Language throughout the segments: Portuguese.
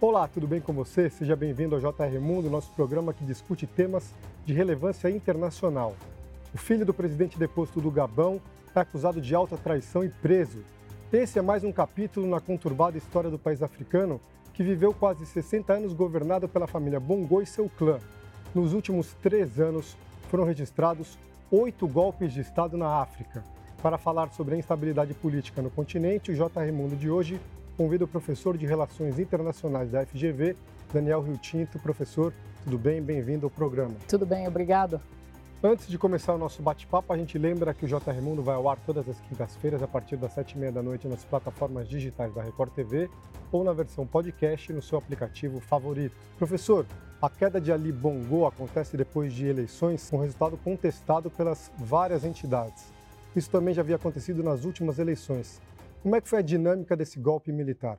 Olá, tudo bem com você? Seja bem-vindo ao JR Mundo, nosso programa que discute temas de relevância internacional. O filho do presidente deposto do Gabão é acusado de alta traição e preso. Esse é mais um capítulo na conturbada história do país africano que viveu quase 60 anos governado pela família Bongo e seu clã. Nos últimos três anos, foram registrados oito golpes de Estado na África. Para falar sobre a instabilidade política no continente, o JR Mundo de hoje convida o professor de Relações Internacionais da FGV, Daniel Rio Tinto. Professor, tudo bem? Bem-vindo ao programa. Tudo bem, obrigado. Antes de começar o nosso bate-papo, a gente lembra que o JR Mundo vai ao ar todas as quintas-feiras a partir das sete e meia da noite nas plataformas digitais da Record TV ou na versão podcast no seu aplicativo favorito. Professor, a queda de Ali Bongo acontece depois de eleições com resultado contestado pelas várias entidades. Isso também já havia acontecido nas últimas eleições. Como é que foi a dinâmica desse golpe militar?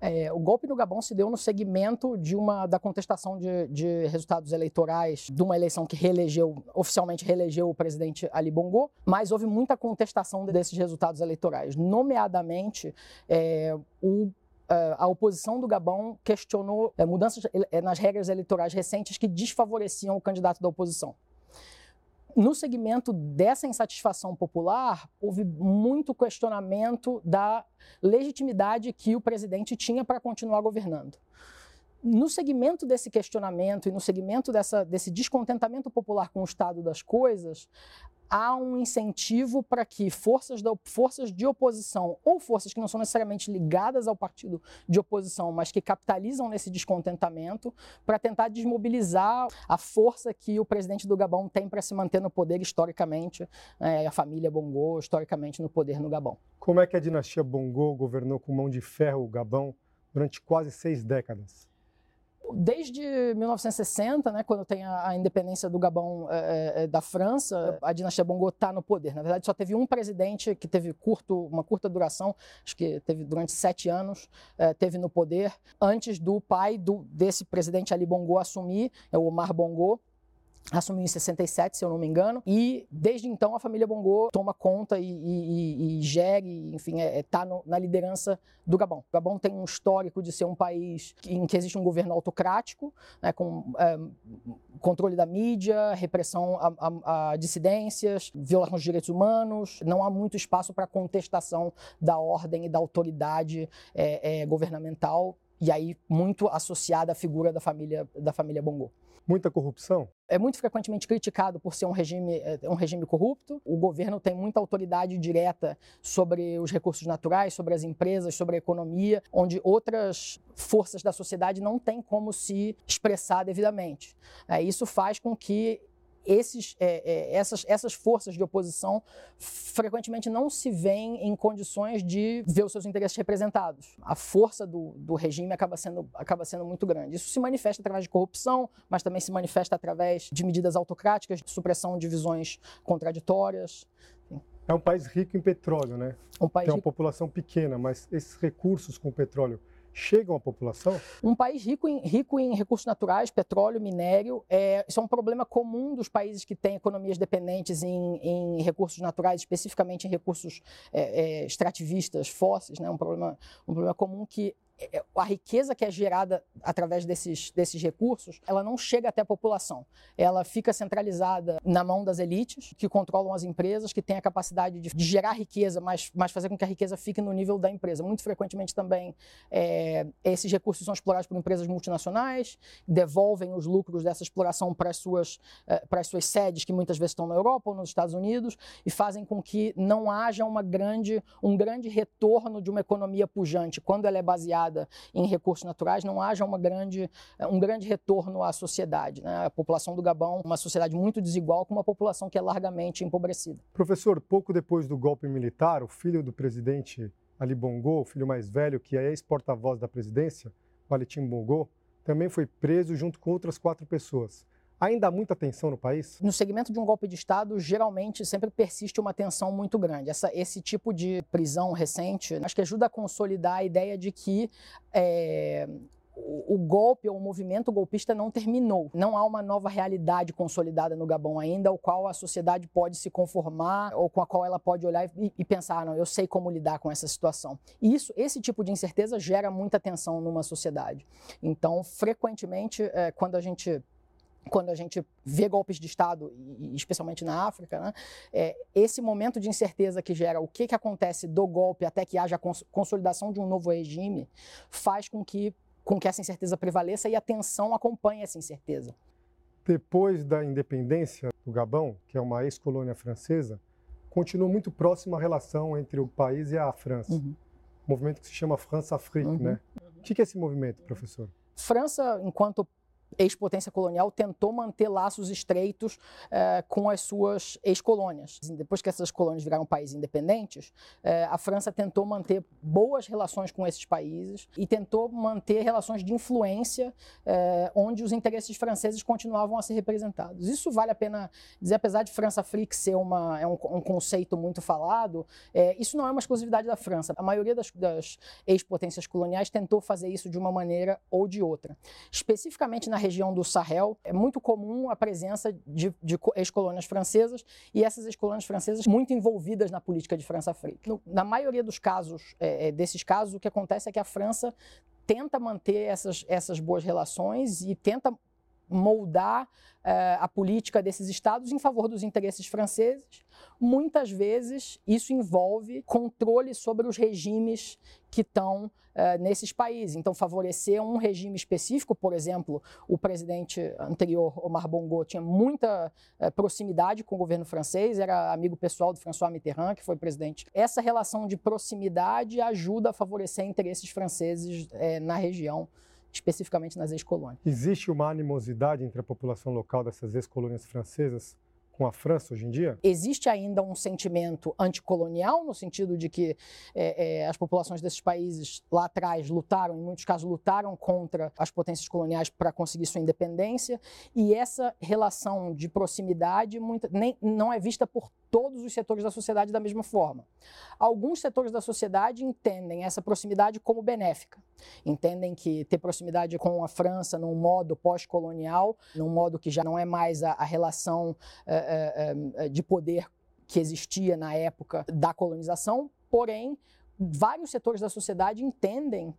É, o golpe no Gabão se deu no segmento de uma da contestação de, de, resultados eleitorais de uma eleição que reelegeu oficialmente reelegeu o presidente Ali Bongo, mas houve muita contestação desses resultados eleitorais, nomeadamente é, o a oposição do Gabão questionou é, mudanças é, nas regras eleitorais recentes que desfavoreciam o candidato da oposição no segmento dessa insatisfação popular, houve muito questionamento da legitimidade que o presidente tinha para continuar governando. No segmento desse questionamento e no segmento dessa, desse descontentamento popular com o estado das coisas, há um incentivo para que forças, da, forças de oposição ou forças que não são necessariamente ligadas ao partido de oposição, mas que capitalizam nesse descontentamento para tentar desmobilizar a força que o presidente do Gabão tem para se manter no poder historicamente, é, a família Bongo historicamente no poder no Gabão. Como é que a dinastia Bongo governou com mão de ferro o Gabão durante quase seis décadas? Desde 1960, né, quando tem a, a independência do Gabão é, é, da França, a dinastia Bongo está no poder. Na verdade, só teve um presidente que teve curto, uma curta duração, acho que teve durante sete anos, é, teve no poder, antes do pai do, desse presidente Ali Bongo assumir, é o Omar Bongo, assumiu em 67, se eu não me engano, e desde então a família Bongo toma conta e, e, e gere, enfim, está é, é tá na liderança do Gabão. O Gabão tem um histórico de ser um país em que existe um governo autocrático, né, com é, controle da mídia, repressão a, a, a, dissidências, violação dos direitos humanos, não há muito espaço para contestação da ordem e da autoridade é, é, governamental, e aí muito associada à figura da família, da família Bongo. Muita corrupção? É muito frequentemente criticado por ser um regime, é, um regime corrupto. O governo tem muita autoridade direta sobre os recursos naturais, sobre as empresas, sobre a economia, onde outras forças da sociedade não têm como se expressar devidamente. É, isso faz com que esses, é, é, essas, essas forças de oposição frequentemente não se veem em condições de ver os seus interesses representados. A força do, do regime acaba sendo, acaba sendo muito grande. Isso se manifesta através de corrupção, mas também se manifesta através de medidas autocráticas, de supressão de visões contraditórias. É um país rico em petróleo, né? Um país Tem uma rico... população pequena, mas esses recursos com petróleo chegam à população? Um país rico em, rico em recursos naturais, petróleo, minério, é, isso é um problema comum dos países que têm economias dependentes em, em recursos naturais, especificamente em recursos é, é, extrativistas, fósseis, né? um, problema, um problema comum que a riqueza que é gerada através desses, desses recursos, ela não chega até a população. Ela fica centralizada na mão das elites, que controlam as empresas, que têm a capacidade de, de gerar riqueza, mas, mas fazer com que a riqueza fique no nível da empresa. Muito frequentemente também é, esses recursos são explorados por empresas multinacionais, devolvem os lucros dessa exploração para as suas, é, para as suas sedes, que muitas vezes estão na Europa ou nos Estados Unidos, e fazem com que não haja uma grande, um grande retorno de uma economia pujante, quando ela é baseada em recursos naturais, não haja uma grande, um grande retorno à sociedade. Né? A população do Gabão uma sociedade muito desigual com uma população que é largamente empobrecida. Professor, pouco depois do golpe militar, o filho do presidente Ali Bongo, o filho mais velho, que é ex-porta-voz da presidência, Valentim Bongo, também foi preso junto com outras quatro pessoas. Ainda há muita tensão no país? No segmento de um golpe de Estado, geralmente sempre persiste uma tensão muito grande. Essa, esse tipo de prisão recente acho que ajuda a consolidar a ideia de que é, o, golpe ou o movimento golpista não terminou. Não há uma nova realidade consolidada no Gabão ainda, ao qual a sociedade pode se conformar ou com a qual ela pode olhar e, pensar, não, eu sei como lidar com essa situação. E isso, esse tipo de incerteza gera muita tensão numa sociedade. Então, frequentemente, é, quando a gente quando a gente vê golpes de Estado, especialmente na África, né, é, esse momento de incerteza que gera o que, que acontece do golpe até que haja a consolidação de um novo regime, faz com que, com que essa incerteza prevaleça e a tensão acompanhe essa incerteza. Depois da independência do Gabão, que é uma ex-colônia francesa, continua muito próxima a relação entre o país e a França. Uhum. Um movimento que se chama França-Afrique, uhum. né? O que é esse movimento, professor? França, enquanto ex-potência colonial tentou manter laços estreitos eh, com as suas ex-colônias. Depois que essas colônias viraram países independentes, eh, a França tentou manter boas relações com esses países e tentou manter relações de influência eh, onde os interesses franceses continuavam a ser representados. Isso vale a pena dizer, apesar de França Fric ser uma, é um, um conceito muito falado, isso não é uma exclusividade da França. A maioria das, das ex-potências coloniais tentou fazer isso de uma maneira ou de outra. Especificamente na região do Sahel, é muito comum a presença de, de ex-colônias francesas e essas ex-colônias francesas muito envolvidas na política de França-África. Na maioria dos casos, é, é, desses casos, o que acontece é que a França tenta manter essas, essas boas relações e tenta moldar uh, a política desses estados em favor dos interesses franceses. Muitas vezes isso envolve controle sobre os regimes que estão uh, nesses países. Então, favorecer um regime específico, por exemplo, o presidente anterior, Omar Bongo, tinha muita uh, proximidade com o governo francês, era amigo pessoal do François Mitterrand, que foi presidente. Essa relação de proximidade ajuda a favorecer interesses franceses na região especificamente nas ex-colônias. Existe uma animosidade entre a população local dessas ex-colônias francesas com a França hoje em dia? Existe ainda um sentimento anticolonial, no sentido de que é, é, as populações desses países lá atrás lutaram, em muitos casos, lutaram contra as potências coloniais para conseguir sua independência, e essa relação de proximidade nem, não é vista por todos os setores da sociedade da mesma forma. Alguns setores da sociedade entendem essa proximidade como benéfica. Entendem que ter proximidade com a França num modo pós-colonial, num modo que já não é mais a, a relação uh, uh, de poder que existia na época da colonização, porém, vários setores da sociedade entendem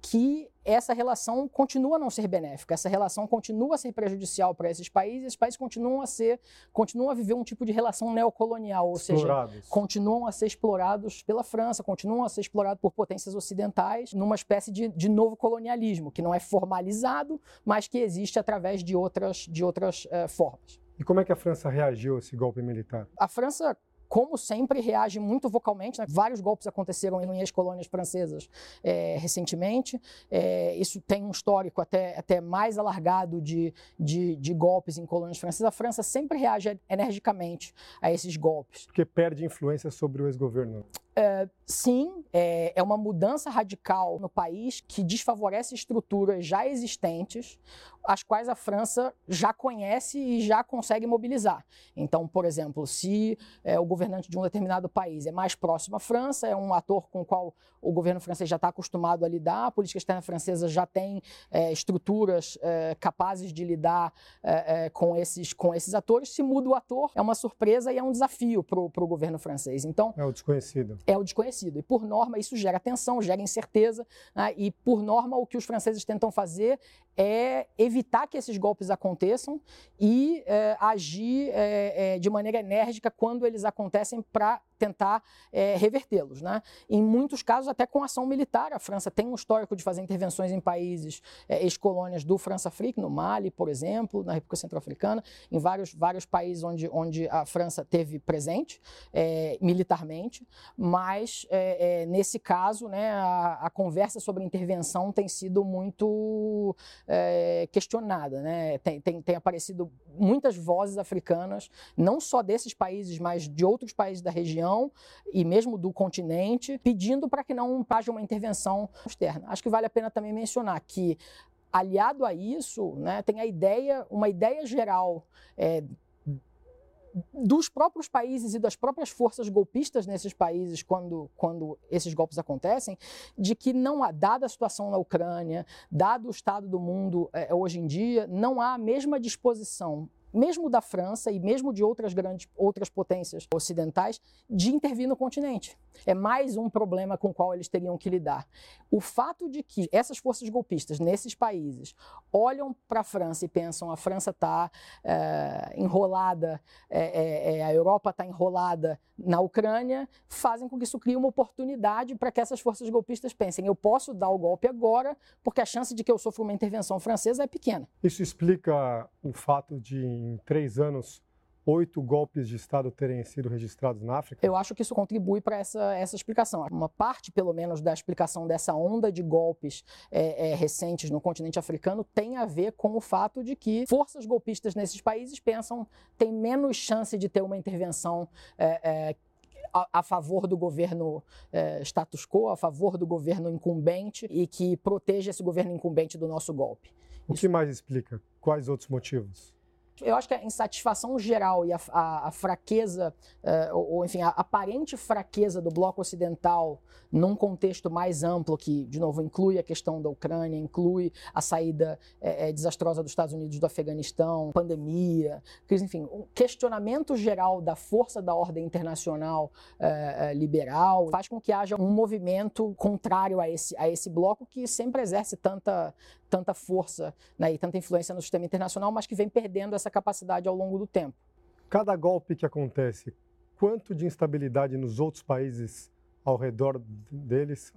que essa relação continua a não ser benéfica, essa relação continua a ser prejudicial para esses países, esses países continuam a ser, continuam a viver um tipo de relação neocolonial, ou explorados. seja, continuam a ser explorados pela França, continuam a ser explorados por potências ocidentais, numa espécie de, de novo colonialismo, que não é formalizado, mas que existe através de outras, de outras uh, formas. E como é que a França reagiu a esse golpe militar? A França como sempre, reage muito vocalmente. Né? Vários golpes aconteceram em ex-colônias francesas é, recentemente. É, isso tem um histórico até, até mais alargado de, de, de, golpes em colônias francesas. A França sempre reage energicamente a esses golpes. Porque perde influência sobre o ex-governo. É, sim, é, é, uma mudança radical no país que desfavorece estruturas já existentes, as quais a França já conhece e já consegue mobilizar. Então, por exemplo, se é, o governante de um determinado país é mais próximo à França, é um ator com o qual o governo francês já está acostumado a lidar, a política externa francesa já tem é, estruturas é, capazes de lidar é, com, esses, com esses atores, se muda o ator, é uma surpresa e é um desafio para o governo francês. Então, é o desconhecido é o desconhecido. E, por norma, isso gera tensão, gera incerteza. Né? E, por norma, o que os franceses tentam fazer é evitar que esses golpes aconteçam e é, agir é, é, de maneira enérgica quando eles acontecem para tentar é, revertê-los. Né? Em muitos casos, até com ação militar. A França tem um histórico de fazer intervenções em países é, ex-colônias do França-Afrique, no Mali, por exemplo, na República Centro-Africana, em vários, vários países onde, onde a França teve presente é, militarmente, mas é, é, nesse caso, né, a, a, conversa sobre intervenção tem sido muito é, questionada. Né? Tem, tem, tem aparecido muitas vozes africanas, não só desses países, mas de outros países da região e mesmo do continente, pedindo para que não haja uma intervenção externa. Acho que vale a pena também mencionar que aliado a isso, né, tem a ideia, uma ideia geral é, dos próprios países e das próprias forças golpistas nesses países quando, quando esses golpes acontecem, de que não há, dada a situação na Ucrânia, dado o estado do mundo é, hoje em dia, não há a mesma disposição mesmo da França e mesmo de outras grandes outras potências ocidentais, de intervir no continente. É mais um problema com o qual eles teriam que lidar. O fato de que essas forças golpistas nesses países olham para a França e pensam a França está é, enrolada, é, é, a Europa está enrolada na Ucrânia, fazem com que isso crie uma oportunidade para que essas forças golpistas pensem: eu posso dar o golpe agora, porque a chance de que eu sofra uma intervenção francesa é pequena. Isso explica o fato de, em três anos, oito golpes de Estado terem sido registrados na África? Eu acho que isso contribui para essa, essa explicação. Uma parte, pelo menos, da explicação dessa onda de golpes é, é, recentes no continente africano tem a ver com o fato de que forças golpistas nesses países pensam têm menos chance de ter uma intervenção é, é a, a, favor do governo é, status quo, a favor do governo incumbente e que proteja esse governo incumbente do nosso golpe. O que mais explica? Quais outros motivos? Eu acho que a insatisfação geral e a, a, a fraqueza, uh, ou, ou, enfim, a aparente fraqueza do bloco ocidental num contexto mais amplo, que, de novo, inclui a questão da Ucrânia, inclui a saída é, é, desastrosa dos Estados Unidos do Afeganistão, pandemia, crise, enfim, um questionamento geral da força da ordem internacional é, liberal faz com que haja um movimento contrário a esse, a esse bloco que sempre exerce tanta, tanta força né, e tanta influência no sistema internacional, mas que vem perdendo essa capacidade ao longo do tempo. Cada golpe que acontece, quanto de instabilidade nos outros países ao redor deles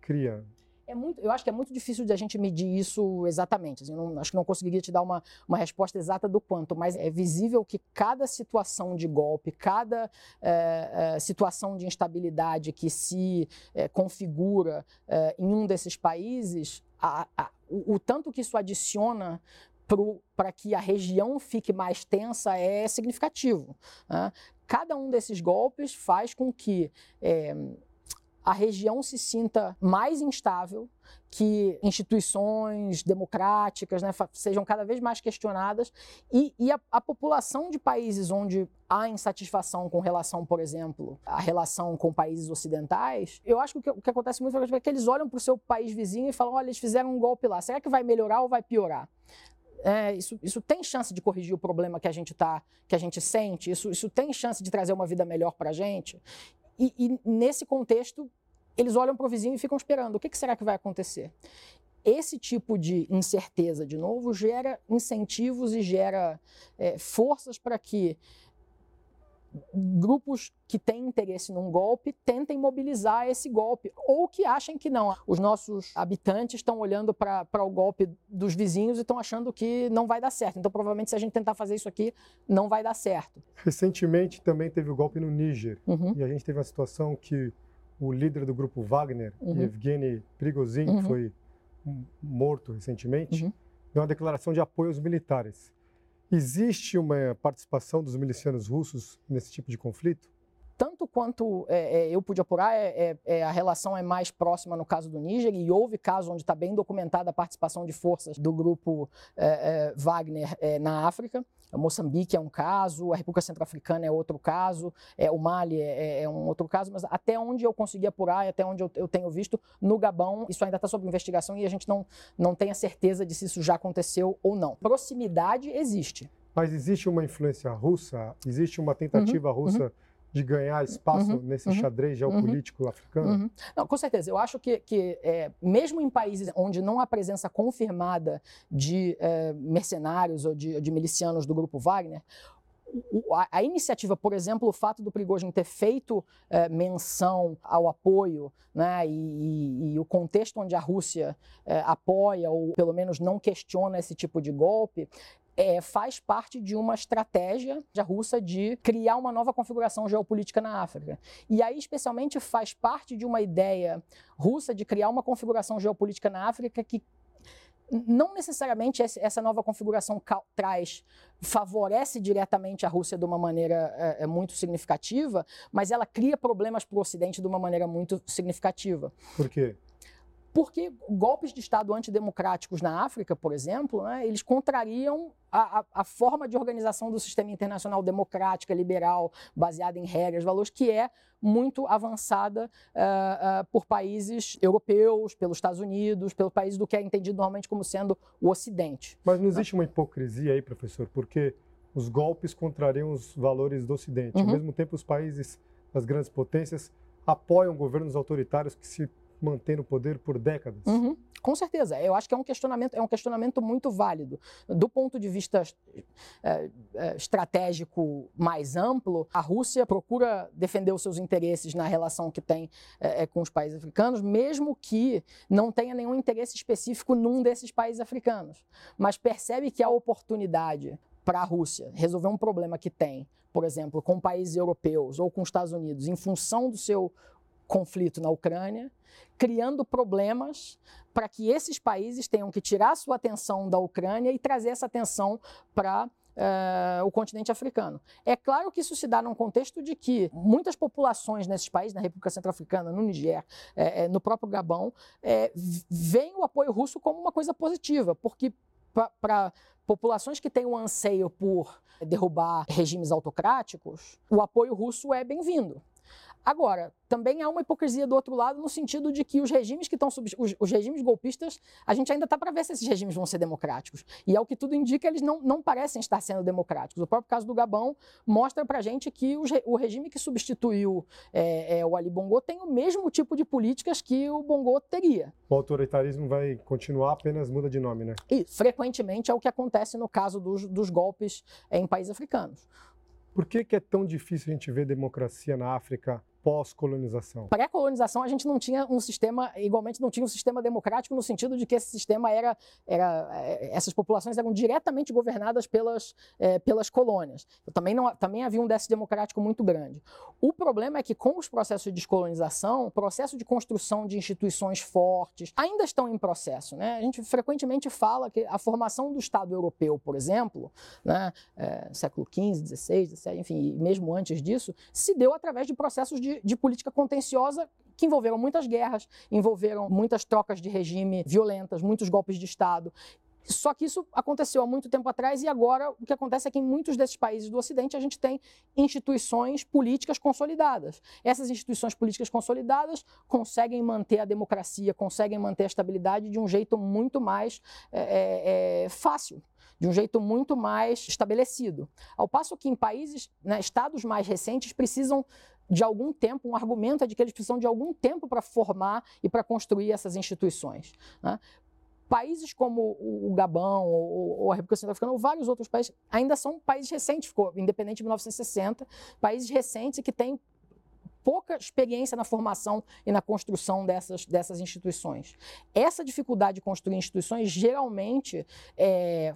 cria? É muito, eu acho que é muito difícil de a gente medir isso exatamente. Assim, não, acho que não conseguiria te dar uma, uma resposta exata do quanto, mas é visível que cada situação de golpe, cada é, é, situação de instabilidade que se é, configura em um desses países, a, a, o, o tanto que isso adiciona para que a região fique mais tensa é significativo. Né? Cada um desses golpes faz com que é, a região se sinta mais instável, que instituições democráticas né, sejam cada vez mais questionadas e, e a, a, população de países onde há insatisfação com relação, por exemplo, à relação com países ocidentais, eu acho que o que, acontece muito é que eles olham para o seu país vizinho e falam: olha, eles fizeram um golpe lá, será que vai melhorar ou vai piorar? É, isso, isso tem chance de corrigir o problema que a gente tá, que a gente sente, isso, isso tem chance de trazer uma vida melhor para a gente. E, e, nesse contexto, eles olham para o vizinho e ficam esperando. O que, que será que vai acontecer? Esse tipo de incerteza, de novo, gera incentivos e gera é, forças para que grupos que têm interesse num golpe tentem mobilizar esse golpe, ou que achem que não. Os nossos habitantes estão olhando para o golpe dos vizinhos e estão achando que não vai dar certo. Então, provavelmente, se a gente tentar fazer isso aqui, não vai dar certo. Recentemente também teve o golpe no Níger, uhum. e a gente teve uma situação que o líder do grupo Wagner, uhum. Evgeny Prigozhin, uhum. que foi morto recentemente, uhum. deu uma declaração de apoio aos militares. Existe uma participação dos milicianos russos nesse tipo de conflito? tanto quanto é, é, eu pude apurar, é, é, é, a relação é mais próxima no caso do Níger, e houve casos onde está bem documentada a participação de forças do grupo é, Wagner na África. Moçambique é um caso, a República Centro-Africana é outro caso, o Mali é, um outro caso, mas até onde eu consegui apurar e até onde eu, eu tenho visto, no Gabão, isso ainda está sob investigação e a gente não, não tem a certeza de se isso já aconteceu ou não. Proximidade existe. Mas existe uma influência russa? Existe uma tentativa uhum, russa uhum de ganhar espaço uhum, nesse uhum, xadrez geopolítico uhum, africano? Uhum. Não, com certeza. Eu acho que, que é, mesmo em países onde não há presença confirmada de é, mercenários ou de, de milicianos do grupo Wagner, a, a, iniciativa, por exemplo, o fato do Prigozhin ter feito é, menção ao apoio né, e, e, e, o contexto onde a Rússia é, apoia ou pelo menos não questiona esse tipo de golpe, é, faz parte de uma estratégia da Rússia de criar uma nova configuração geopolítica na África. E aí, especialmente, faz parte de uma ideia russa de criar uma configuração geopolítica na África que não necessariamente essa nova configuração traz, favorece diretamente a Rússia de uma maneira é, é muito significativa, mas ela cria problemas para o Ocidente de uma maneira muito significativa. Por quê? Porque golpes de Estado antidemocráticos na África, por exemplo, né, eles contrariam a, a, a, forma de organização do sistema internacional democrática, liberal, baseada em regras, valores, que é muito avançada uh, uh, por países europeus, pelos Estados Unidos, pelo país do que é entendido normalmente como sendo o Ocidente. Mas não existe uma hipocrisia aí, professor, porque os golpes contrariam os valores do Ocidente. Uhum. Ao mesmo tempo, os países das grandes potências apoiam governos autoritários que se manter no poder por décadas. Uhum, com certeza. Eu acho que é um questionamento, é um questionamento muito válido. Do ponto de vista é, estratégico mais amplo, a Rússia procura defender os seus interesses na relação que tem é, com os países africanos, mesmo que não tenha nenhum interesse específico num desses países africanos. Mas percebe que a oportunidade para a Rússia resolver um problema que tem, por exemplo, com países europeus ou com os Estados Unidos, em função do seu conflito na Ucrânia, criando problemas para que esses países tenham que tirar sua atenção da Ucrânia e trazer essa atenção para Uh, o continente africano. É claro que isso se dá num contexto de que muitas populações nesses países, na República Centro-Africana, no Niger, é, no próprio Gabão, é, veem o apoio russo como uma coisa positiva, porque para populações que têm um anseio por derrubar regimes autocráticos, o apoio russo é bem-vindo. Agora, também há uma hipocrisia do outro lado no sentido de que os regimes que estão os, os, regimes golpistas, a gente ainda está para ver se esses regimes vão ser democráticos. E ao que tudo indica, eles não, não parecem estar sendo democráticos. O próprio caso do Gabão mostra para a gente que o, o, regime que substituiu é, é, o Ali Bongo tem o mesmo tipo de políticas que o Bongo teria. O autoritarismo vai continuar, apenas muda de nome, né? E frequentemente é o que acontece no caso dos, dos golpes em países africanos. Por que, que é tão difícil a gente ver democracia na África pós-colonização? Pré-colonização, a gente não tinha um sistema, igualmente não tinha um sistema democrático no sentido de que esse sistema era, era é, essas populações eram diretamente governadas pelas, é, pelas colônias. Eu também, não, também havia um déficit democrático muito grande. O problema é que com os processos de descolonização, o processo de construção de instituições fortes ainda estão em processo. Né? A gente frequentemente fala que a formação do Estado europeu, por exemplo, né, é, século XV, XVI, XVII, enfim, mesmo antes disso, se deu através de processos de, de política contenciosa que envolveram muitas guerras, envolveram muitas trocas de regime violentas, muitos golpes de Estado. Só que isso aconteceu há muito tempo atrás e agora o que acontece é que em muitos desses países do Ocidente a gente tem instituições políticas consolidadas. Essas instituições políticas consolidadas conseguem manter a democracia, conseguem manter a estabilidade de um jeito muito mais é, é, fácil de um jeito muito mais estabelecido. Ao passo que em países, né, estados mais recentes precisam de algum tempo, um argumento é de que eles precisam de algum tempo para formar e para construir essas instituições. Né? Países como o Gabão ou, a República Centro-Africana ou vários outros países ainda são países recentes, ficou independente de 1960, países recentes que têm pouca experiência na formação e na construção dessas, dessas instituições. Essa dificuldade de construir instituições geralmente é,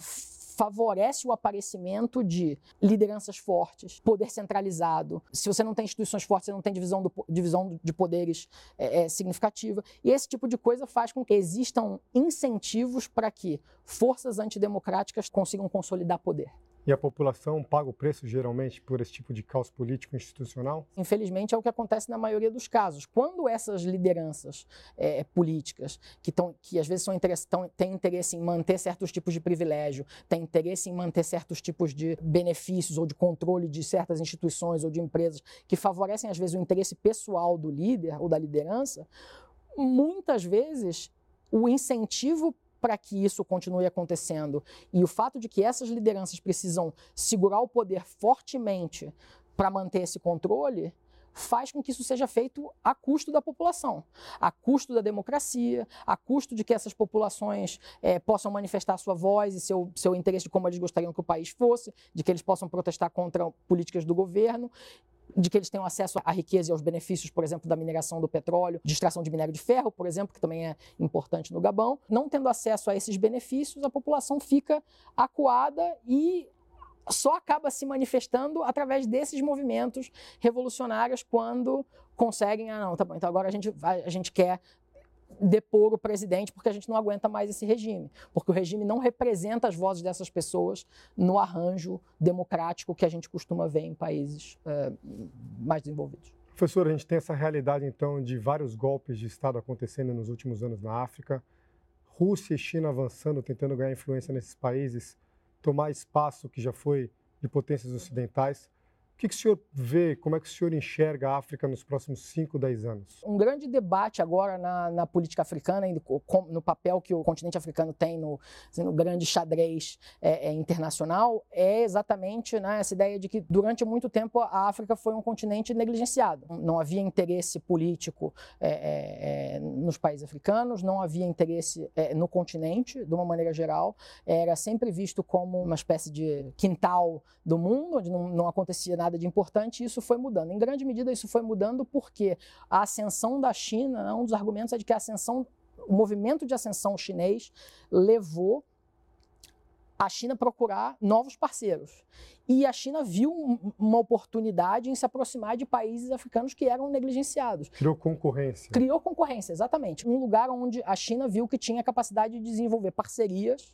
favorece o aparecimento de lideranças fortes, poder centralizado. Se você não tem instituições fortes, você não tem divisão, do, divisão de poderes é, é, significativa. E esse tipo de coisa faz com que existam incentivos para que forças antidemocráticas consigam consolidar poder. E a população paga o preço geralmente por esse tipo de caos político institucional? Infelizmente é o que acontece na maioria dos casos. Quando essas lideranças é, políticas, que, tão, que às vezes são tão, têm interesse em manter certos tipos de privilégio, têm interesse em manter certos tipos de benefícios ou de controle de certas instituições ou de empresas que favorecem às vezes o interesse pessoal do líder ou da liderança, muitas vezes o incentivo para que isso continue acontecendo. E o fato de que essas lideranças precisam segurar o poder fortemente para manter esse controle faz com que isso seja feito a custo da população, a custo da democracia, a custo de que essas populações é, possam manifestar sua voz e seu, seu interesse de como eles gostariam que o país fosse, de que eles possam protestar contra políticas do governo de que eles tenham acesso à riqueza e aos benefícios, por exemplo, da mineração do petróleo, de extração de minério de ferro, por exemplo, que também é importante no Gabão. Não tendo acesso a esses benefícios, a população fica acuada e só acaba se manifestando através desses movimentos revolucionários quando conseguem, ah, não, tá bom, então agora a gente, vai, a gente quer depor o presidente porque a gente não aguenta mais esse regime, porque o regime não representa as vozes dessas pessoas no arranjo democrático que a gente costuma ver em países é, mais desenvolvidos. Professor, a gente tem essa realidade, então, de vários golpes de Estado acontecendo nos últimos anos na África, Rússia e China avançando, tentando ganhar influência nesses países, tomar espaço que já foi de potências ocidentais que, que o senhor vê, como é que o senhor enxerga a África nos próximos 5, 10 anos? Um grande debate agora na, na política africana, no papel que o continente africano tem no, assim, no grande xadrez é, é, internacional, é exatamente né, essa ideia de que durante muito tempo a África foi um continente negligenciado. Não havia interesse político é, é, é nos países africanos, não havia interesse é, no continente, de uma maneira geral. Era sempre visto como uma espécie de quintal do mundo, onde não, não acontecia nada nada de importante, isso foi mudando. Em grande medida, isso foi mudando porque a ascensão da China, né, um dos argumentos é de que a ascensão, o movimento de ascensão chinês levou a China procurar novos parceiros. E a China viu uma oportunidade em se aproximar de países africanos que eram negligenciados. Criou concorrência. Criou concorrência, exatamente. Um lugar onde a China viu que tinha capacidade de desenvolver parcerias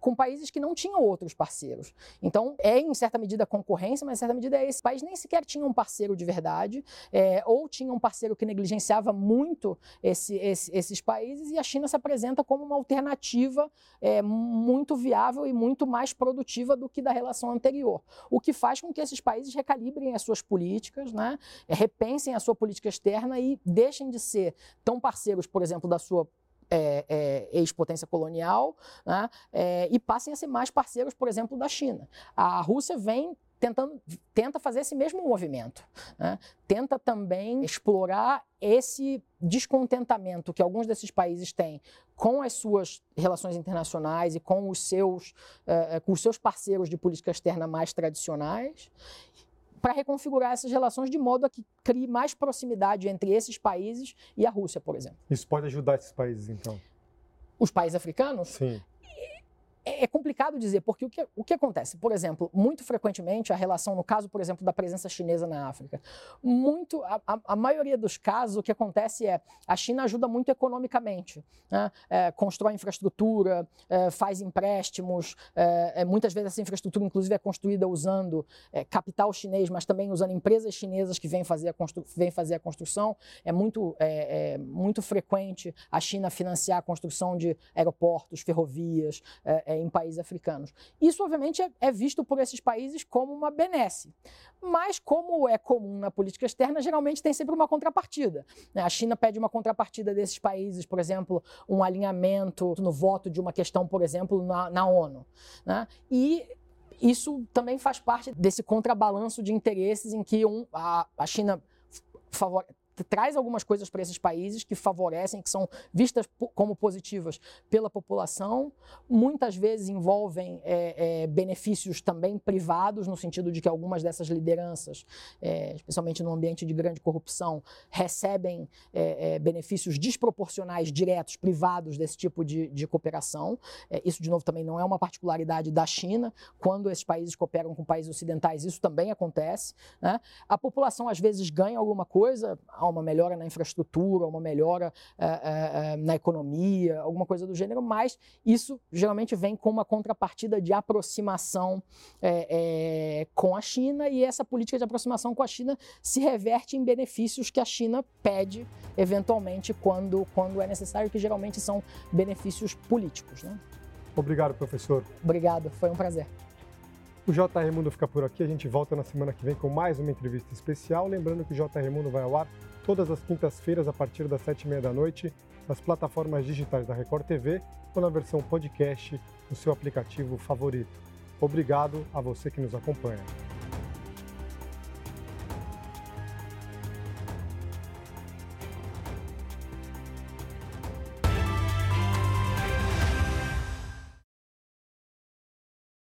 com países que não tinham outros parceiros. Então, é em certa medida concorrência, mas em certa medida esse país nem sequer tinha um parceiro de verdade, é, ou tinha um parceiro que negligenciava muito esse, esse, esses países, e a China se apresenta como uma alternativa é, muito viável e muito mais produtiva do que da relação anterior o que faz com que esses países recalibrem as suas políticas, né, repensem a sua política externa e deixem de ser tão parceiros, por exemplo, da sua é, é, ex-potência colonial né, é, e passem a ser mais parceiros, por exemplo, da China. A Rússia vem tentando, tenta fazer esse mesmo movimento. Né? Tenta também explorar esse descontentamento que alguns desses países têm com as suas relações internacionais e com os seus, uh, com os seus parceiros de política externa mais tradicionais para reconfigurar essas relações de modo a que crie mais proximidade entre esses países e a Rússia, por exemplo. Isso pode ajudar esses países, então? Os países africanos? Sim. É, é complicado dizer, porque o que, o que acontece? Por exemplo, muito frequentemente, a relação, no caso, por exemplo, da presença chinesa na África, muito, a, a, maioria dos casos, o que acontece é a China ajuda muito economicamente, né? é, constrói infraestrutura, é, faz empréstimos, é, é muitas vezes essa infraestrutura, inclusive, é construída usando capital chinês, mas também usando empresas chinesas que vêm fazer a, constru, vêm fazer a construção. É muito, é, muito frequente a China financiar a construção de aeroportos, ferrovias, é, em países africanos. Isso, obviamente, é, é visto por esses países como uma benesse. Mas, como é comum na política externa, geralmente tem sempre uma contrapartida. Né? A China pede uma contrapartida desses países, por exemplo, um alinhamento no voto de uma questão, por exemplo, na, na ONU. Né? E isso também faz parte desse contrabalanço de interesses em que um, a, a China traz algumas coisas para esses países que favorecem, que são vistas como positivas pela população, muitas vezes envolvem é, é, benefícios também privados, no sentido de que algumas dessas lideranças, é, especialmente no ambiente de grande corrupção, recebem é, é, benefícios desproporcionais diretos, privados desse tipo de, de cooperação. É, isso, de novo, também não é uma particularidade da China. Quando esses países cooperam com países ocidentais, isso também acontece. Né? A população, às vezes, ganha alguma coisa, uma melhora na infraestrutura, uma melhora uh, uh, na economia, alguma coisa do gênero, mas isso geralmente vem com uma contrapartida de aproximação é, é, com a China e essa política de aproximação com a China se reverte em benefícios que a China pede eventualmente quando, quando é necessário, que geralmente são benefícios políticos. Né? Obrigado, professor. Obrigado, foi um prazer. O JR Mundo fica por aqui, a gente volta na semana que vem com mais uma entrevista especial. Lembrando que o JR Mundo vai ao ar todas as quintas-feiras a partir das sete e meia da noite nas plataformas digitais da Record TV ou na versão podcast no seu aplicativo favorito. Obrigado a você que nos acompanha.